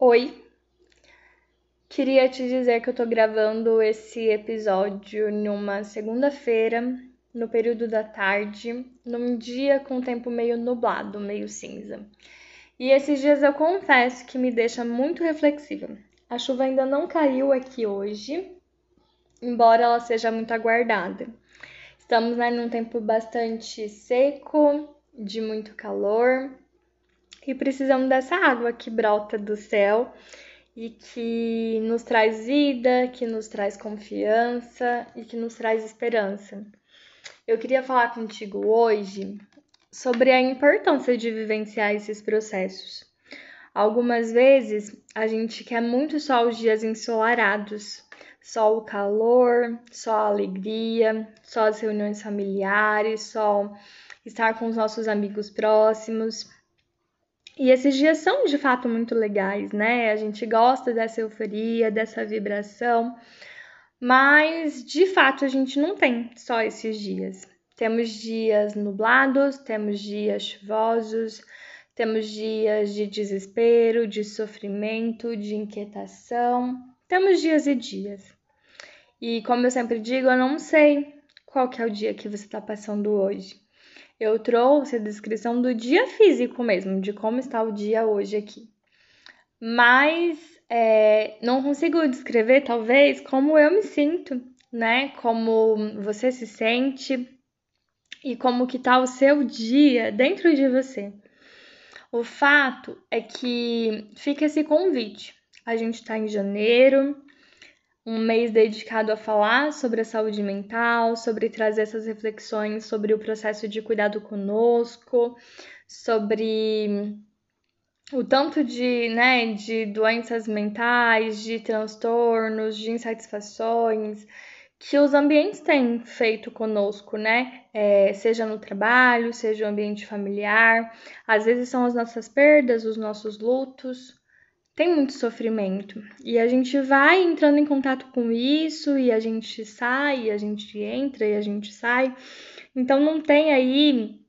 Oi, queria te dizer que eu tô gravando esse episódio numa segunda-feira, no período da tarde, num dia com o tempo meio nublado, meio cinza. E esses dias eu confesso que me deixa muito reflexiva. A chuva ainda não caiu aqui hoje, embora ela seja muito aguardada. Estamos né, num tempo bastante seco, de muito calor, e precisamos dessa água que brota do céu e que nos traz vida, que nos traz confiança e que nos traz esperança. Eu queria falar contigo hoje sobre a importância de vivenciar esses processos. Algumas vezes a gente quer muito só os dias ensolarados, só o calor, só a alegria, só as reuniões familiares, só estar com os nossos amigos próximos. E esses dias são de fato muito legais, né? A gente gosta dessa euforia, dessa vibração, mas de fato a gente não tem só esses dias. Temos dias nublados, temos dias chuvosos, temos dias de desespero, de sofrimento, de inquietação. Temos dias e dias. E como eu sempre digo, eu não sei qual que é o dia que você está passando hoje eu trouxe a descrição do dia físico mesmo, de como está o dia hoje aqui. Mas é, não consigo descrever, talvez, como eu me sinto, né? Como você se sente e como que tá o seu dia dentro de você. O fato é que fica esse convite. A gente está em janeiro, um mês dedicado a falar sobre a saúde mental, sobre trazer essas reflexões sobre o processo de cuidado conosco, sobre o tanto de, né, de doenças mentais, de transtornos, de insatisfações que os ambientes têm feito conosco, né? É, seja no trabalho, seja no ambiente familiar. Às vezes são as nossas perdas, os nossos lutos, tem muito sofrimento. E a gente vai entrando em contato com isso, e a gente sai, e a gente entra e a gente sai. Então não tem aí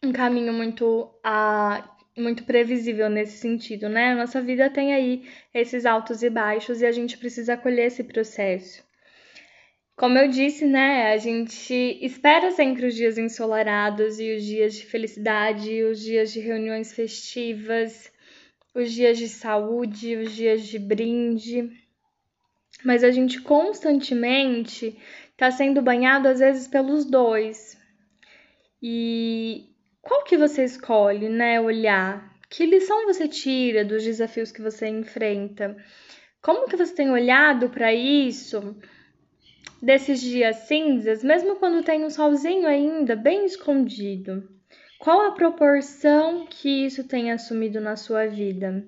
um caminho muito a muito previsível nesse sentido, né? A nossa vida tem aí esses altos e baixos e a gente precisa acolher esse processo. Como eu disse, né, a gente espera sempre os dias ensolarados e os dias de felicidade, os dias de reuniões festivas, os dias de saúde, os dias de brinde, mas a gente constantemente está sendo banhado às vezes pelos dois. E qual que você escolhe, né? Olhar. Que lição você tira dos desafios que você enfrenta? Como que você tem olhado para isso desses dias cinzas, mesmo quando tem um solzinho ainda bem escondido? Qual a proporção que isso tem assumido na sua vida?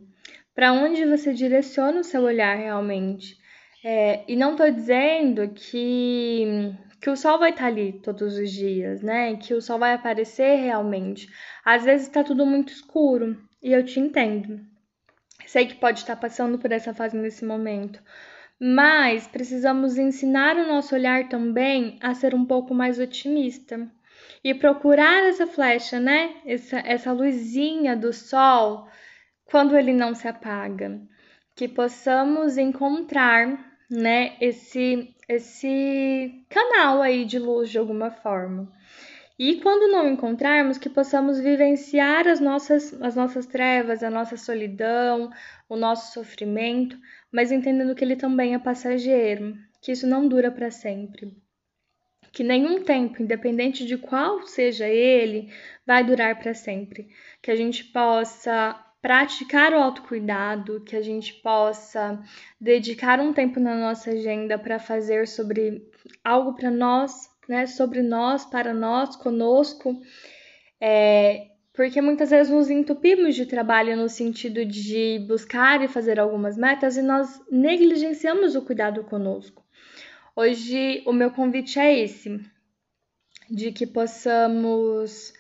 Para onde você direciona o seu olhar realmente? É, e não estou dizendo que, que o sol vai estar tá ali todos os dias, né? Que o sol vai aparecer realmente. Às vezes está tudo muito escuro e eu te entendo. Sei que pode estar passando por essa fase nesse momento, mas precisamos ensinar o nosso olhar também a ser um pouco mais otimista e procurar essa flecha, né? Essa, essa luzinha do sol quando ele não se apaga. Que possamos encontrar, né, esse, esse canal aí de luz de alguma forma. E quando não encontrarmos, que possamos vivenciar as nossas, as nossas trevas, a nossa solidão, o nosso sofrimento, mas entendendo que ele também é passageiro, que isso não dura para sempre que nenhum tempo, independente de qual seja ele, vai durar para sempre. Que a gente possa praticar o autocuidado, que a gente possa dedicar um tempo na nossa agenda para fazer sobre algo para nós, né? Sobre nós, para nós, conosco. É, porque muitas vezes nos entupimos de trabalho no sentido de buscar e fazer algumas metas e nós negligenciamos o cuidado conosco. Hoje o meu convite é esse, de que possamos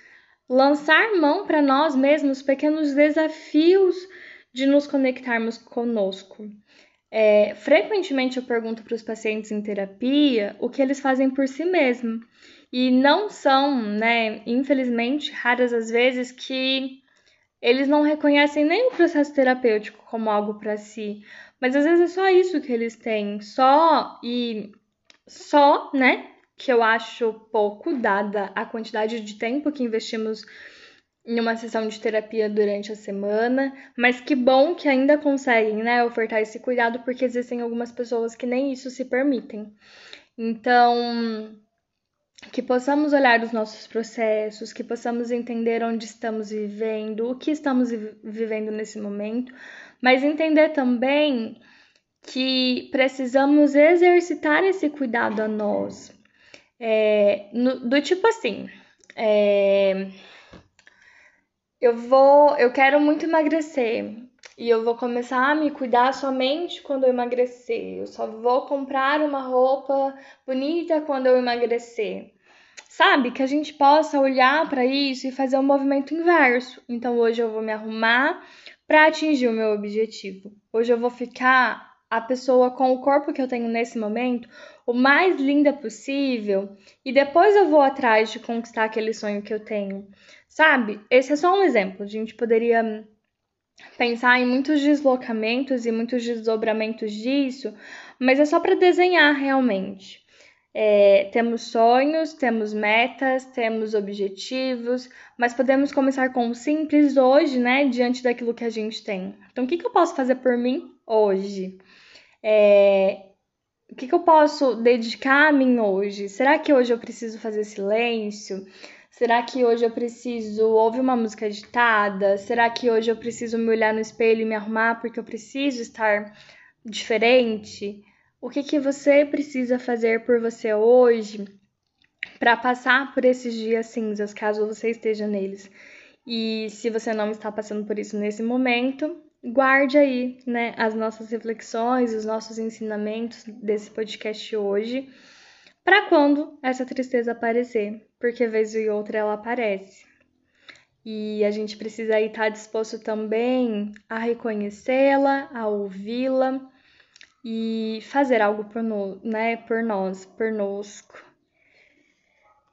lançar mão para nós mesmos pequenos desafios de nos conectarmos conosco. É, frequentemente eu pergunto para os pacientes em terapia o que eles fazem por si mesmos. E não são, né, infelizmente, raras as vezes que eles não reconhecem nem o processo terapêutico como algo para si, mas às vezes é só isso que eles têm, só e só, né? Que eu acho pouco, dada a quantidade de tempo que investimos em uma sessão de terapia durante a semana, mas que bom que ainda conseguem, né, ofertar esse cuidado, porque existem algumas pessoas que nem isso se permitem. Então, que possamos olhar os nossos processos, que possamos entender onde estamos vivendo, o que estamos vivendo nesse momento, mas entender também que precisamos exercitar esse cuidado a nós. É, no, do tipo assim, é, eu vou, eu quero muito emagrecer e eu vou começar a me cuidar somente quando eu emagrecer. Eu só vou comprar uma roupa bonita quando eu emagrecer. Sabe? Que a gente possa olhar para isso e fazer um movimento inverso. Então hoje eu vou me arrumar para atingir o meu objetivo. Hoje eu vou ficar a pessoa com o corpo que eu tenho nesse momento o mais linda possível e depois eu vou atrás de conquistar aquele sonho que eu tenho. Sabe? Esse é só um exemplo. A gente poderia pensar em muitos deslocamentos e muitos desdobramentos disso, mas é só para desenhar realmente. É, temos sonhos, temos metas, temos objetivos, mas podemos começar com o simples hoje, né? Diante daquilo que a gente tem. Então, o que, que eu posso fazer por mim hoje? É, o que, que eu posso dedicar a mim hoje? Será que hoje eu preciso fazer silêncio? Será que hoje eu preciso ouvir uma música agitada? Será que hoje eu preciso me olhar no espelho e me arrumar porque eu preciso estar diferente? O que, que você precisa fazer por você hoje para passar por esses dias cinzas, caso você esteja neles? E se você não está passando por isso nesse momento, guarde aí, né, as nossas reflexões, os nossos ensinamentos desse podcast hoje, para quando essa tristeza aparecer, porque vez e outra ela aparece. E a gente precisa estar disposto também a reconhecê-la, a ouvi-la e fazer algo por, no, né, por nós, por nosco.